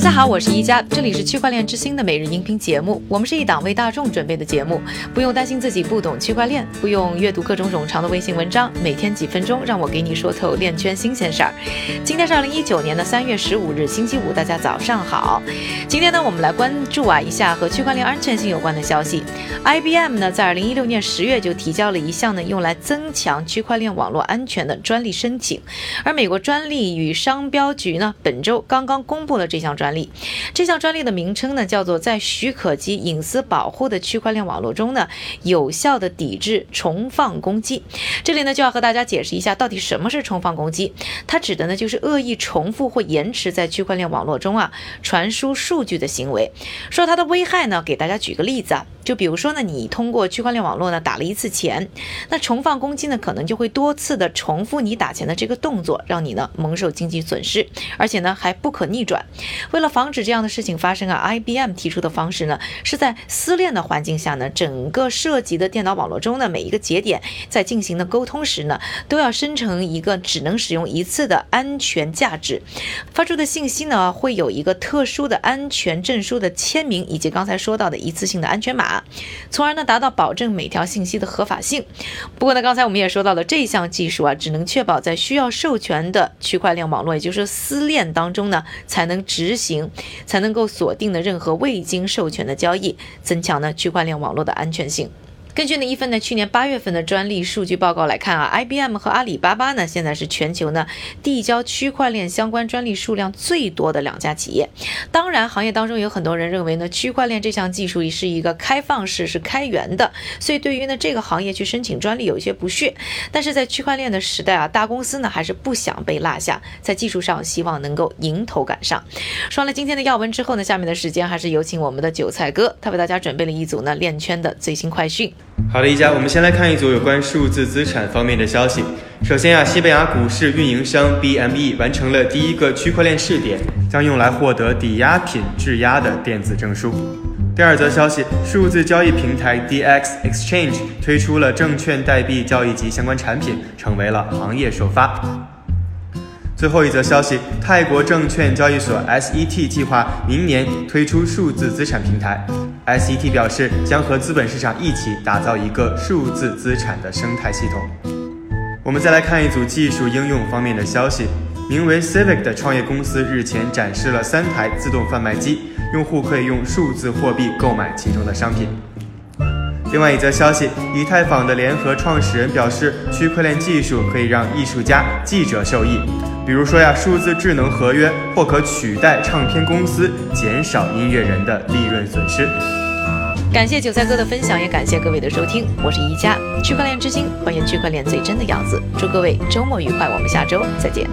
大家好，我是一加，这里是区块链之星的每日音频节目。我们是一档为大众准备的节目，不用担心自己不懂区块链，不用阅读各种冗长的微信文章，每天几分钟，让我给你说透链圈新鲜事儿。今天是二零一九年的三月十五日，星期五，大家早上好。今天呢，我们来关注啊一下和区块链安全性有关的消息。IBM 呢，在二零一六年十月就提交了一项呢用来增强区块链网络安全的专利申请，而美国专利与商标局呢，本周刚刚公布了这项专。专利，这项专利的名称呢，叫做在许可及隐私保护的区块链网络中呢，有效的抵制重放攻击。这里呢，就要和大家解释一下，到底什么是重放攻击？它指的呢，就是恶意重复或延迟在区块链网络中啊传输数据的行为。说它的危害呢，给大家举个例子啊。就比如说呢，你通过区块链网络呢打了一次钱，那重放攻击呢可能就会多次的重复你打钱的这个动作，让你呢蒙受经济损失，而且呢还不可逆转。为了防止这样的事情发生啊，IBM 提出的方式呢是在私链的环境下呢，整个涉及的电脑网络中的每一个节点在进行的沟通时呢，都要生成一个只能使用一次的安全价值，发出的信息呢会有一个特殊的安全证书的签名，以及刚才说到的一次性的安全码。从而呢达到保证每条信息的合法性。不过呢，刚才我们也说到了这项技术啊，只能确保在需要授权的区块链网络，也就是私链当中呢才能执行，才能够锁定的任何未经授权的交易，增强呢区块链网络的安全性。根据呢一份呢去年八月份的专利数据报告来看啊，IBM 和阿里巴巴呢现在是全球呢递交区块链相关专利数量最多的两家企业。当然，行业当中有很多人认为呢区块链这项技术是一个开放式、是开源的，所以对于呢这个行业去申请专利有一些不屑。但是在区块链的时代啊，大公司呢还是不想被落下，在技术上希望能够迎头赶上。说完了今天的要闻之后呢，下面的时间还是有请我们的韭菜哥，他为大家准备了一组呢链圈的最新快讯。好的，一家，我们先来看一组有关数字资产方面的消息。首先啊，西班牙股市运营商 BME 完成了第一个区块链试点，将用来获得抵押品质押的电子证书。第二则消息，数字交易平台 DX Exchange 推出了证券代币交易及相关产品，成为了行业首发。最后一则消息，泰国证券交易所 SET 计划明年推出数字资产平台。SET 表示，将和资本市场一起打造一个数字资产的生态系统。我们再来看一组技术应用方面的消息，名为 Civic 的创业公司日前展示了三台自动贩卖机，用户可以用数字货币购买其中的商品。另外一则消息，以太坊的联合创始人表示，区块链技术可以让艺术家、记者受益，比如说呀，数字智能合约或可取代唱片公司，减少音乐人的利润损失。感谢韭菜哥的分享，也感谢各位的收听。我是宜家，区块链之星，欢迎区块链最真的样子。祝各位周末愉快，我们下周再见。